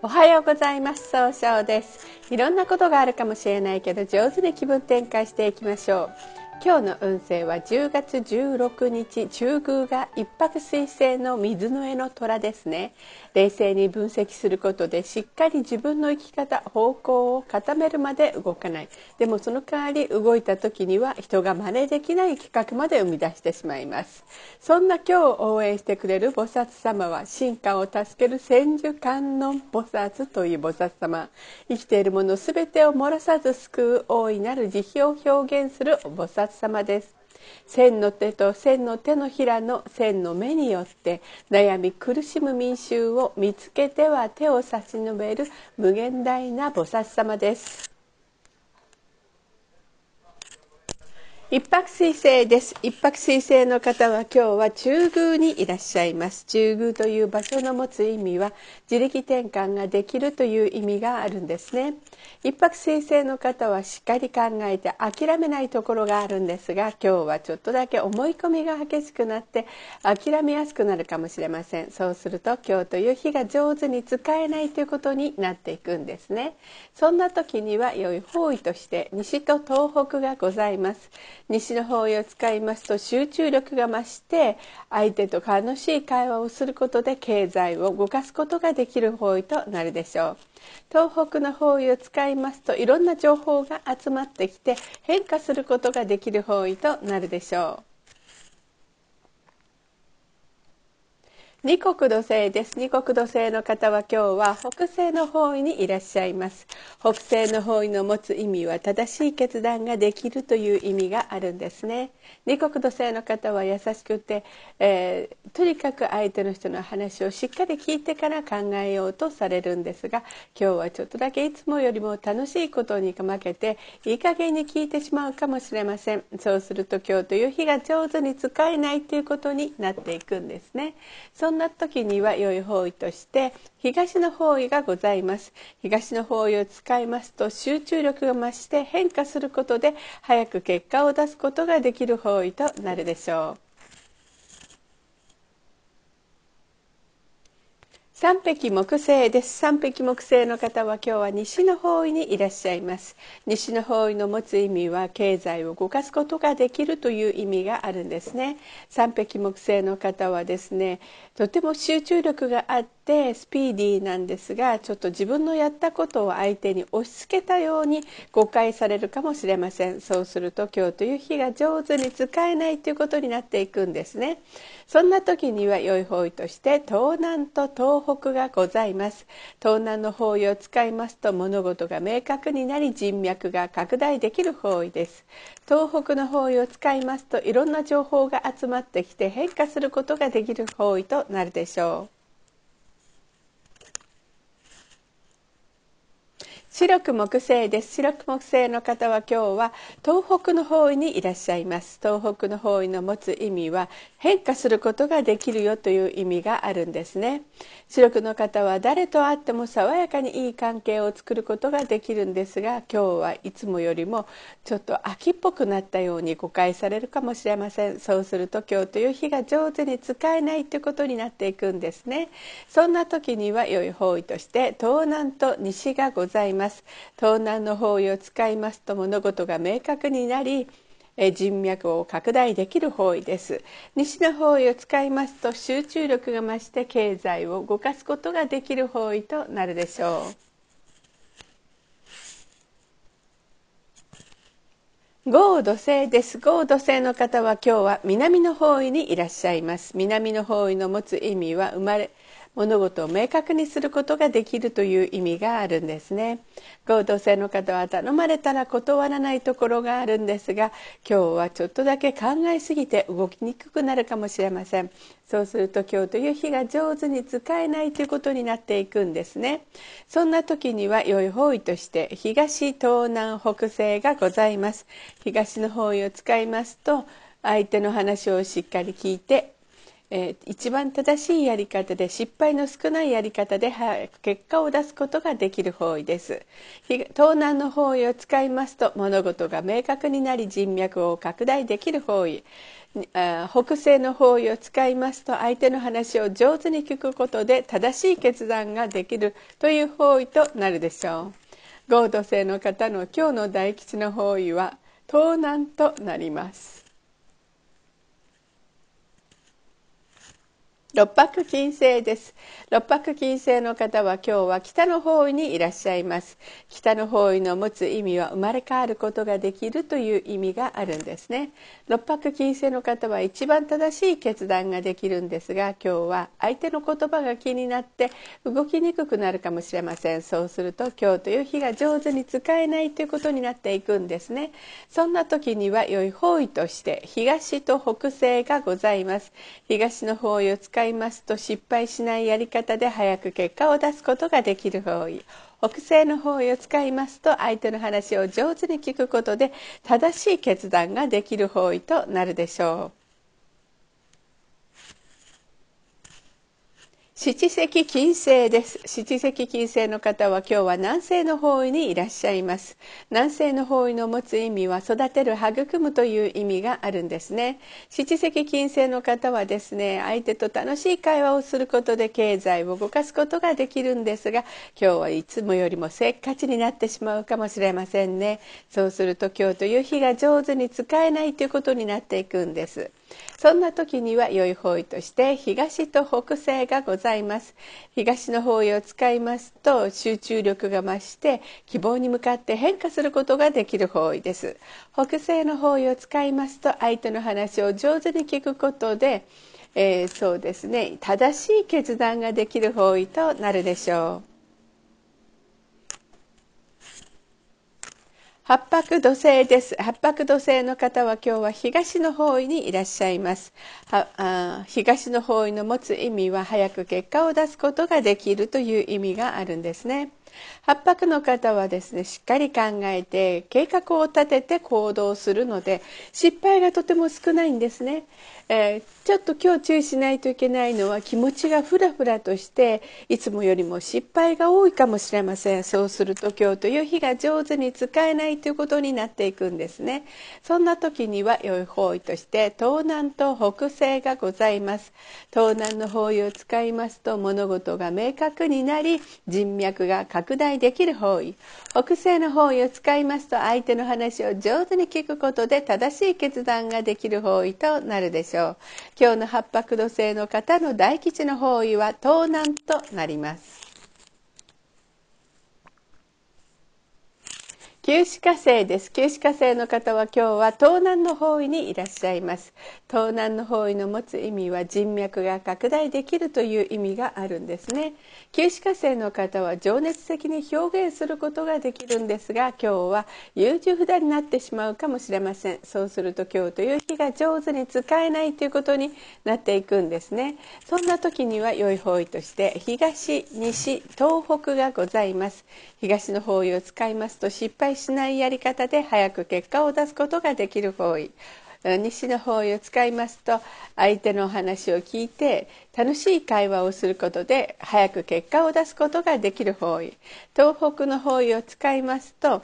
おはようございます。総称です。いろんなことがあるかもしれないけど上手に気分転換していきましょう。今日の運勢は10月16日中宮が一泊水星の水の絵の虎ですね。冷静に分析することでしっかり自分の生き方方向を固めるまで動かない。でもその代わり動いた時には人が真似できない企画まで生み出してしまいます。そんな今日応援してくれる菩薩様は進化を助ける千手観音菩薩という菩薩様。生きているもの全てを漏らさず救う大いなる慈悲を表現する菩薩様です。千の手と千の手のひらの千の目によって悩み苦しむ民衆を見つけては手を差し伸べる無限大な菩薩様です。一泊水星です。一泊水星の方は今日は中宮にいらっしゃいます。中宮という場所の持つ意味は自力転換ができるという意味があるんですね。一泊水星の方はしっかり考えて諦めないところがあるんですが今日はちょっとだけ思い込みが激しくなって諦めやすくなるかもしれません。そうすると今日という日が上手に使えないということになっていくんですね。そんな時には良い方位として西と東北がございます。西の方位を使いますと集中力が増して相手と楽しい会話をすることで経済を動かすことができる方位となるでしょう。東北の方位を使いますといろんな情報が集まってきて変化することができる方位となるでしょう。二国土星です。二国土星の方は今日は北西の方位にいらっしゃいます。北西の方位の持つ意味は正しい決断ができるという意味があるんですね。二国土星の方は優しくて、えー、とにかく相手の人の話をしっかり聞いてから考えようとされるんですが今日はちょっとだけいつもよりも楽しいことに負けていい加減に聞いてしまうかもしれません。そうすると今日という日が上手に使えないということになっていくんですね。そんな時には良い方位として東の方位がございます。東の方位を使いますと集中力が増して変化することで早く結果を出すことができる方位となるでしょう。三匹木星です。三匹木星の方は今日は西の方位にいらっしゃいます。西の方位の持つ意味は経済を動かすことができるという意味があるんですね。三匹木星の方はですねとても集中力があってスピーディーなんですがちょっと自分のやったことを相手に押し付けたように誤解されるかもしれません。そうすると今日という日が上手に使えないということになっていくんですね。そんな時には良い方位として東南と東北がございます。東南の方位を使いますと物事が明確になり人脈が拡大できる方位です。東北の方位を使いますといろんな情報が集まってきて変化することができる方位となるでしょう。白く木星です。白く木星の方は今日は東北の方位にいらっしゃいます。東北の方位の持つ意味は変化することができるよという意味があるんですね。白くの方は誰と会っても爽やかにいい関係を作ることができるんですが今日はいつもよりもちょっと秋っぽくなったように誤解されるかもしれません。そうすると今日という日が上手に使えないということになっていくんですね。そんな時には良い方位として東南と西がございます。ます。東南の方位を使いますと物事が明確になり人脈を拡大できる方位です。西の方位を使いますと集中力が増して経済を動かすことができる方位となるでしょう。豪土星です。豪土星の方は今日は南の方位にいらっしゃいます。南の方位の持つ意味は生まれ物事を明確にすることができるという意味があるんですね。合同性の方は頼まれたら断らないところがあるんですが今日はちょっとだけ考えすぎて動きにくくなるかもしれません。そうすると今日という日が上手に使えないということになっていくんですね。そんな時には良い方位として東東南北西がございます。東の方位を使いますと相手の話をしっかり聞いてえー、一番正しいやり方で失敗の少ないやり方で早く結果を出すことができる方位です。東南の方位を使いますと物事が明確になり人脈を拡大できる方位。北西の方位を使いますと相手の話を上手に聞くことで正しい決断ができるという方位となるでしょう。合土星の方の今日の大吉の方位は東南となります。六白金星です。六白金星の方は今日は北の方位にいらっしゃいます。北の方位の持つ意味は生まれ変わることができるという意味があるんですね。六白金星の方は一番正しい決断ができるんですが今日は相手の言葉が気になって動きにくくなるかもしれません。そうすると今日という日が上手に使えないということになっていくんですね。そんな時には良い方位として東と北西がございます。東の方位を使いますと失敗しないやり方で早く結果を出すことができる方位北西の方位を使いますと相手の話を上手に聞くことで正しい決断ができる方位となるでしょう。七石金星です。七石金星の方は今日は南西の方位にいらっしゃいます。南西の方位の持つ意味は育てる、育むという意味があるんですね。七石金星の方はですね、相手と楽しい会話をすることで経済を動かすことができるんですが、今日はいつもよりもせっかちになってしまうかもしれませんね。そうすると今日という日が上手に使えないということになっていくんです。そんな時には良い方位として東と北西がございます。東の方位を使いますと集中力が増して希望に向かって変化することができる方位です。北西の方位を使いますと相手の話を上手に聞くことで、えー、そうですね正しい決断ができる方位となるでしょう。八白土星です。八白土星の方は今日は東の方位にいらっしゃいます。東の方位の持つ意味は早く結果を出すことができるという意味があるんですね。八白の方はですねしっかり考えて計画を立てて行動するので失敗がとても少ないんですね。えー、ちょっと今日注意しないといけないのは気持ちがふらふらとしていつもよりも失敗が多いかもしれません。そうすると今日という日が上手に使えないということになっていくんですね。そんな時には良い方位として東南と北西がございます。東南の方位を使いますと物事が明確になり人脈が拡大できる方位北西の方位を使いますと相手の話を上手に聞くことで正しい決断ができる方位となるでしょう。今日の八白土星の方の大吉の方位は東南となります。九死火星です。九死火星の方は今日は東南の方位にいらっしゃいます。東南の方位の持つ意味は人脈が拡大できるという意味があるんですね。九死火星の方は情熱的に表現することができるんですが今日は優柔不断になってしまうかもしれません。そうすると今日という日が上手に使えないということになっていくんですね。そんな時には良い方位として東西東北がございます。東の方位を使いますと失敗しないやり方で早く結果を出すことができる方位西の方位を使いますと相手のお話を聞いて楽しい会話をすることで早く結果を出すことができる方位東北の方位を使いますと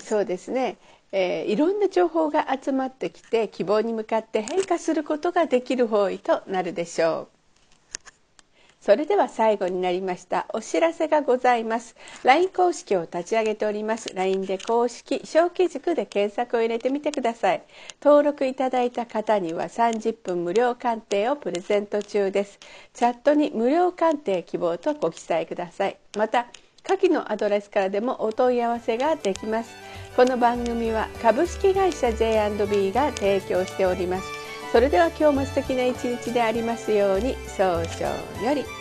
そうですねえー、いろんな情報が集まってきて希望に向かって変化することができる方位となるでしょう。それでは最後になりましたお知らせがございます。LINE 公式を立ち上げております。LINE で公式小規塾で検索を入れてみてください。登録いただいた方には30分無料鑑定をプレゼント中です。チャットに無料鑑定希望とご記載ください。また下記のアドレスからでもお問い合わせができます。この番組は株式会社 J&B が提供しております。それでは今日も素敵な一日でありますように早々より。